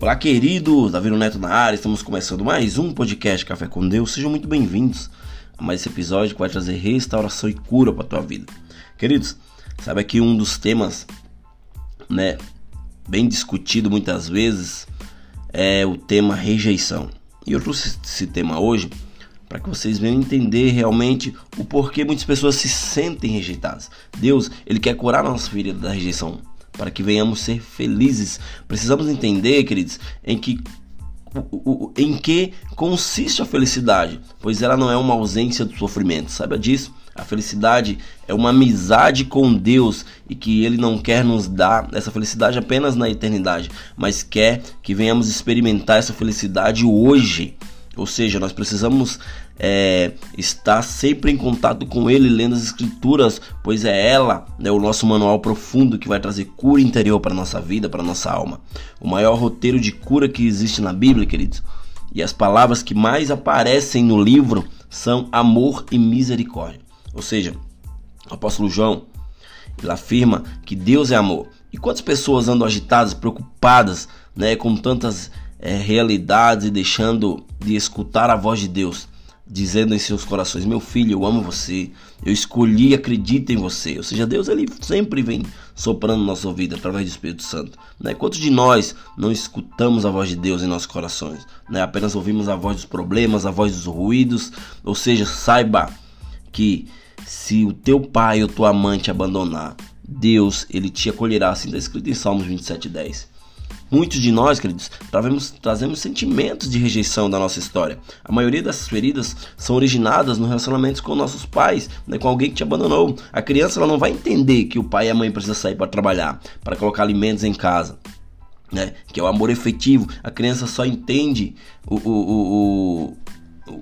Olá, queridos! Davi Neto na área, estamos começando mais um podcast Café com Deus. Sejam muito bem-vindos a mais esse episódio que vai trazer restauração e cura para tua vida. Queridos, sabe aqui um dos temas, né, bem discutido muitas vezes é o tema rejeição. E eu trouxe esse tema hoje para que vocês venham entender realmente o porquê muitas pessoas se sentem rejeitadas. Deus, ele quer curar a nossa ferida da rejeição para que venhamos ser felizes. Precisamos entender, queridos, em que em que consiste a felicidade, pois ela não é uma ausência do sofrimento. Saiba disso. A felicidade é uma amizade com Deus e que Ele não quer nos dar essa felicidade apenas na eternidade, mas quer que venhamos experimentar essa felicidade hoje. Ou seja, nós precisamos é, estar sempre em contato com Ele, lendo as Escrituras, pois é ela, né, o nosso manual profundo que vai trazer cura interior para nossa vida, para nossa alma. O maior roteiro de cura que existe na Bíblia, queridos. E as palavras que mais aparecem no livro são amor e misericórdia. Ou seja, o apóstolo João ele afirma que Deus é amor. E quantas pessoas andam agitadas, preocupadas, né, com tantas é, realidades deixando de escutar a voz de Deus, dizendo em seus corações: Meu filho, eu amo você, eu escolhi, acredito em você. Ou seja, Deus ele sempre vem soprando nossa ouvido através do Espírito Santo. Né? Quantos de nós não escutamos a voz de Deus em nossos corações? Né? Apenas ouvimos a voz dos problemas, a voz dos ruídos. Ou seja, saiba que se o teu pai ou tua mãe te abandonar, Deus ele te acolherá, assim está escrito em Salmos 27:10. Muitos de nós, queridos, trazemos, trazemos sentimentos de rejeição da nossa história. A maioria dessas feridas são originadas no relacionamento com nossos pais, né, com alguém que te abandonou. A criança ela não vai entender que o pai e a mãe precisam sair para trabalhar, para colocar alimentos em casa. Né, que é o amor efetivo. A criança só entende o, o, o,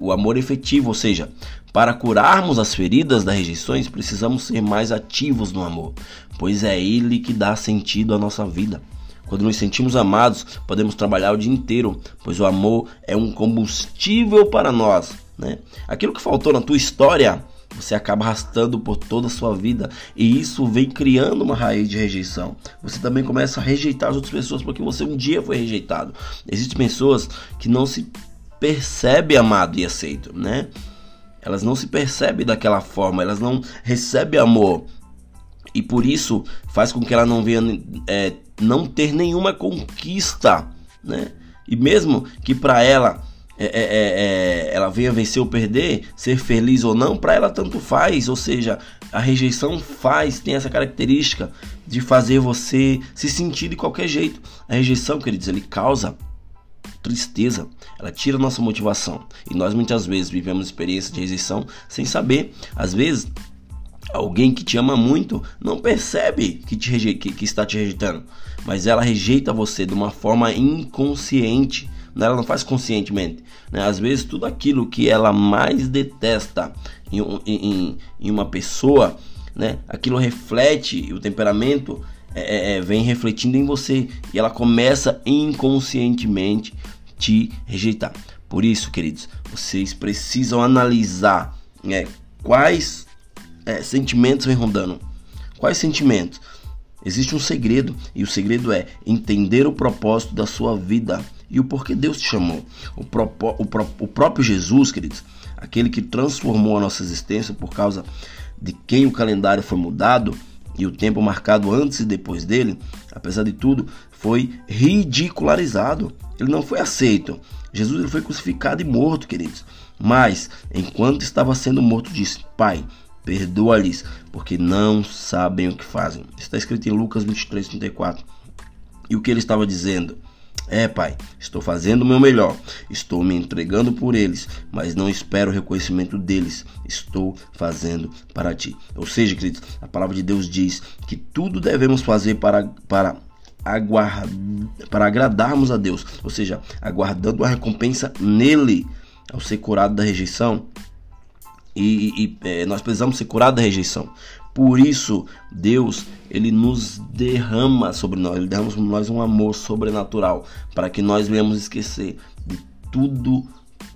o amor efetivo, ou seja, para curarmos as feridas das rejeições, precisamos ser mais ativos no amor, pois é ele que dá sentido à nossa vida. Quando nos sentimos amados, podemos trabalhar o dia inteiro, pois o amor é um combustível para nós. Né? Aquilo que faltou na tua história, você acaba arrastando por toda a sua vida e isso vem criando uma raiz de rejeição. Você também começa a rejeitar as outras pessoas porque você um dia foi rejeitado. Existem pessoas que não se percebem amado e aceito, né? Elas não se percebem daquela forma, elas não recebem amor e por isso faz com que ela não venha é, não ter nenhuma conquista, né? E mesmo que para ela é, é, é, é, ela venha vencer ou perder, ser feliz ou não, para ela tanto faz. Ou seja, a rejeição faz, tem essa característica de fazer você se sentir de qualquer jeito. A rejeição, queridos, ele causa tristeza, ela tira nossa motivação. E nós muitas vezes vivemos experiências de rejeição sem saber. Às vezes Alguém que te ama muito não percebe que, te reje... que, que está te rejeitando, mas ela rejeita você de uma forma inconsciente. Né? Ela não faz conscientemente. Né? Às vezes, tudo aquilo que ela mais detesta em, em, em uma pessoa, né? aquilo reflete o temperamento. É, é, é, vem refletindo em você e ela começa inconscientemente te rejeitar. Por isso, queridos, vocês precisam analisar né, quais é, sentimentos vem rondando. Quais sentimentos? Existe um segredo, e o segredo é entender o propósito da sua vida e o porquê Deus te chamou. O, propo, o, pro, o próprio Jesus, queridos, aquele que transformou a nossa existência por causa de quem o calendário foi mudado e o tempo marcado antes e depois dele, apesar de tudo, foi ridicularizado. Ele não foi aceito. Jesus ele foi crucificado e morto, queridos. Mas, enquanto estava sendo morto, disse: Pai, Perdoa-lhes, porque não sabem o que fazem. Está escrito em Lucas 23, 34. E o que ele estava dizendo? É, Pai, estou fazendo o meu melhor, estou me entregando por eles, mas não espero o reconhecimento deles, estou fazendo para ti. Ou seja, queridos, a palavra de Deus diz que tudo devemos fazer para, para, aguardar, para agradarmos a Deus, ou seja, aguardando a recompensa nele. Ao ser curado da rejeição, e, e é, nós precisamos ser curados da rejeição. Por isso, Deus, ele nos derrama sobre nós, ele derrama sobre nós um amor sobrenatural, para que nós venhamos esquecer de tudo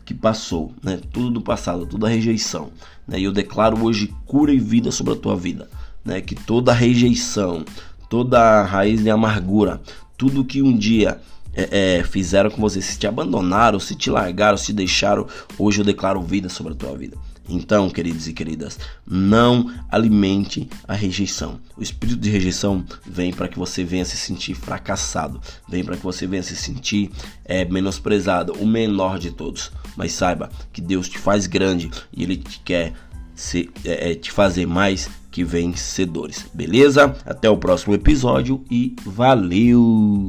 que passou, né? Tudo do passado, toda a rejeição, né? E eu declaro hoje cura e vida sobre a tua vida, né? Que toda rejeição, toda raiz de amargura, tudo que um dia é, é, fizeram com você, se te abandonaram, se te largaram, se deixaram, hoje eu declaro vida sobre a tua vida. Então, queridos e queridas, não alimente a rejeição. O espírito de rejeição vem para que você venha se sentir fracassado, vem para que você venha se sentir é, menosprezado, o menor de todos. Mas saiba que Deus te faz grande e Ele te quer se, é, é, te fazer mais que vencedores, beleza? Até o próximo episódio e valeu!